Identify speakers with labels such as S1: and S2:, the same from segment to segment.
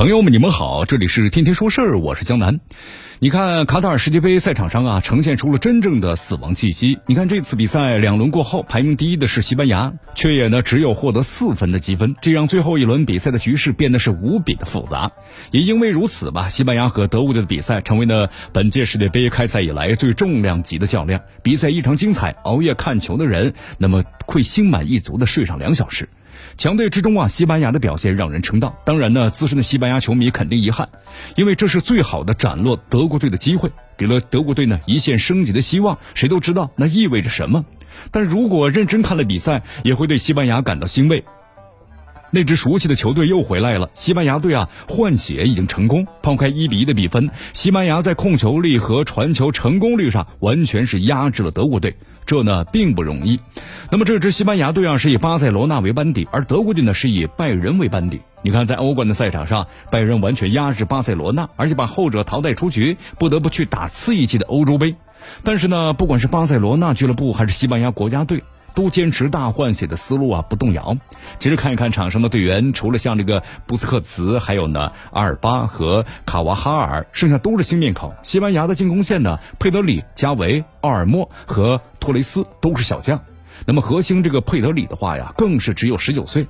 S1: 朋友们，你们好，这里是天天说事儿，我是江南。你看卡塔尔世界杯赛场上啊，呈现出了真正的死亡气息。你看这次比赛两轮过后，排名第一的是西班牙，却也呢只有获得四分的积分，这让最后一轮比赛的局势变得是无比的复杂。也因为如此吧，西班牙和德国队的比赛成为了本届世界杯开赛以来最重量级的较量。比赛异常精彩，熬夜看球的人那么会心满意足的睡上两小时。强队之中啊，西班牙的表现让人称道。当然呢，资深的西班牙球迷肯定遗憾，因为这是最好的斩落德国队的机会，给了德国队呢一线升级的希望。谁都知道那意味着什么，但如果认真看了比赛，也会对西班牙感到欣慰。那支熟悉的球队又回来了。西班牙队啊，换血已经成功。抛开一比一的比分，西班牙在控球力和传球成功率上完全是压制了德国队，这呢并不容易。那么这支西班牙队啊是以巴塞罗那为班底，而德国队呢是以拜仁为班底。你看，在欧冠的赛场上，拜仁完全压制巴塞罗那，而且把后者淘汰出局，不得不去打次一级的欧洲杯。但是呢，不管是巴塞罗那俱乐部还是西班牙国家队。都坚持大换血的思路啊，不动摇。其实看一看场上的队员，除了像这个布斯克茨，还有呢阿尔巴和卡瓦哈尔，剩下都是新面孔。西班牙的进攻线呢，佩德里、加维、奥尔莫和托雷斯都是小将。那么核心这个佩德里的话呀，更是只有十九岁。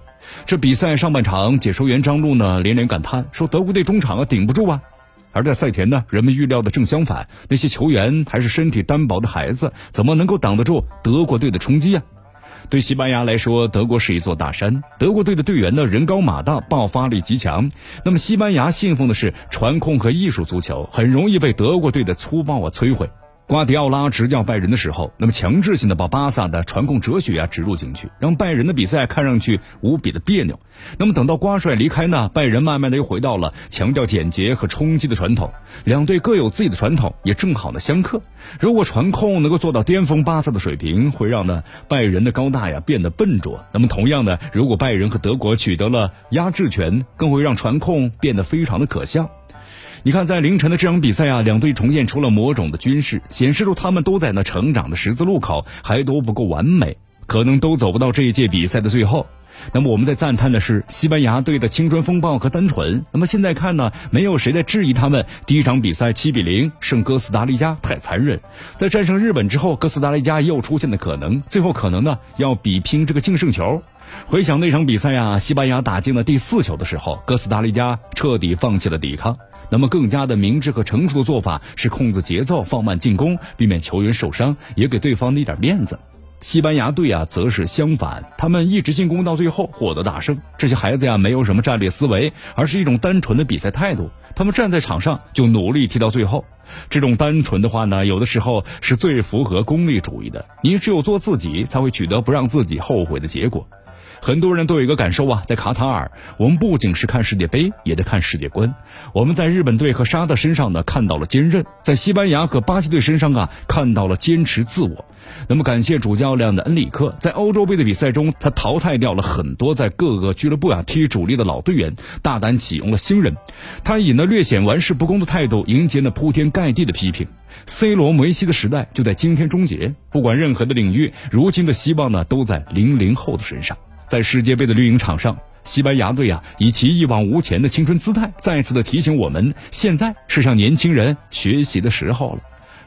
S1: 这比赛上半场，解说员张璐呢连连感叹说：“德国队中场啊顶不住啊。”而在赛前呢，人们预料的正相反，那些球员还是身体单薄的孩子，怎么能够挡得住德国队的冲击呀？对西班牙来说，德国是一座大山，德国队的队员呢人高马大，爆发力极强。那么西班牙信奉的是传控和艺术足球，很容易被德国队的粗暴啊摧毁。瓜迪奥拉执教拜仁的时候，那么强制性的把巴萨的传控哲学啊植入进去，让拜仁的比赛看上去无比的别扭。那么等到瓜帅离开呢，拜仁慢慢的又回到了强调简洁和冲击的传统。两队各有自己的传统，也正好的相克。如果传控能够做到巅峰巴萨的水平，会让呢拜仁的高大呀变得笨拙。那么同样的，如果拜仁和德国取得了压制权，更会让传控变得非常的可笑。你看，在凌晨的这场比赛啊，两队重现出了某种的军事，显示出他们都在那成长的十字路口，还都不够完美，可能都走不到这一届比赛的最后。那么我们在赞叹的是西班牙队的青春风暴和单纯。那么现在看呢，没有谁在质疑他们第一场比赛七比零胜哥斯达黎加太残忍。在战胜日本之后，哥斯达黎加又出现的可能，最后可能呢要比拼这个净胜球。回想那场比赛呀，西班牙打进了第四球的时候，哥斯达黎加彻底放弃了抵抗。那么更加的明智和成熟的做法是控制节奏，放慢进攻，避免球员受伤，也给对方一点面子。西班牙队啊，则是相反，他们一直进攻到最后，获得大胜。这些孩子呀，没有什么战略思维，而是一种单纯的比赛态度。他们站在场上就努力踢到最后。这种单纯的话呢，有的时候是最符合功利主义的。你只有做自己，才会取得不让自己后悔的结果。很多人都有一个感受啊，在卡塔尔，我们不仅是看世界杯，也得看世界观。我们在日本队和沙特身上呢看到了坚韧，在西班牙和巴西队身上啊看到了坚持自我。那么感谢主教练的恩里克，在欧洲杯的比赛中，他淘汰掉了很多在各个俱乐部啊踢主力的老队员，大胆启用了新人。他以那略显玩世不恭的态度迎接那铺天盖地的批评。C 罗、梅西的时代就在今天终结。不管任何的领域，如今的希望呢都在零零后的身上。在世界杯的绿茵场上，西班牙队啊，以其一往无前的青春姿态，再次的提醒我们，现在是向年轻人学习的时候了。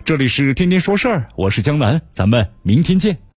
S1: 这里是天天说事儿，我是江南，咱们明天见。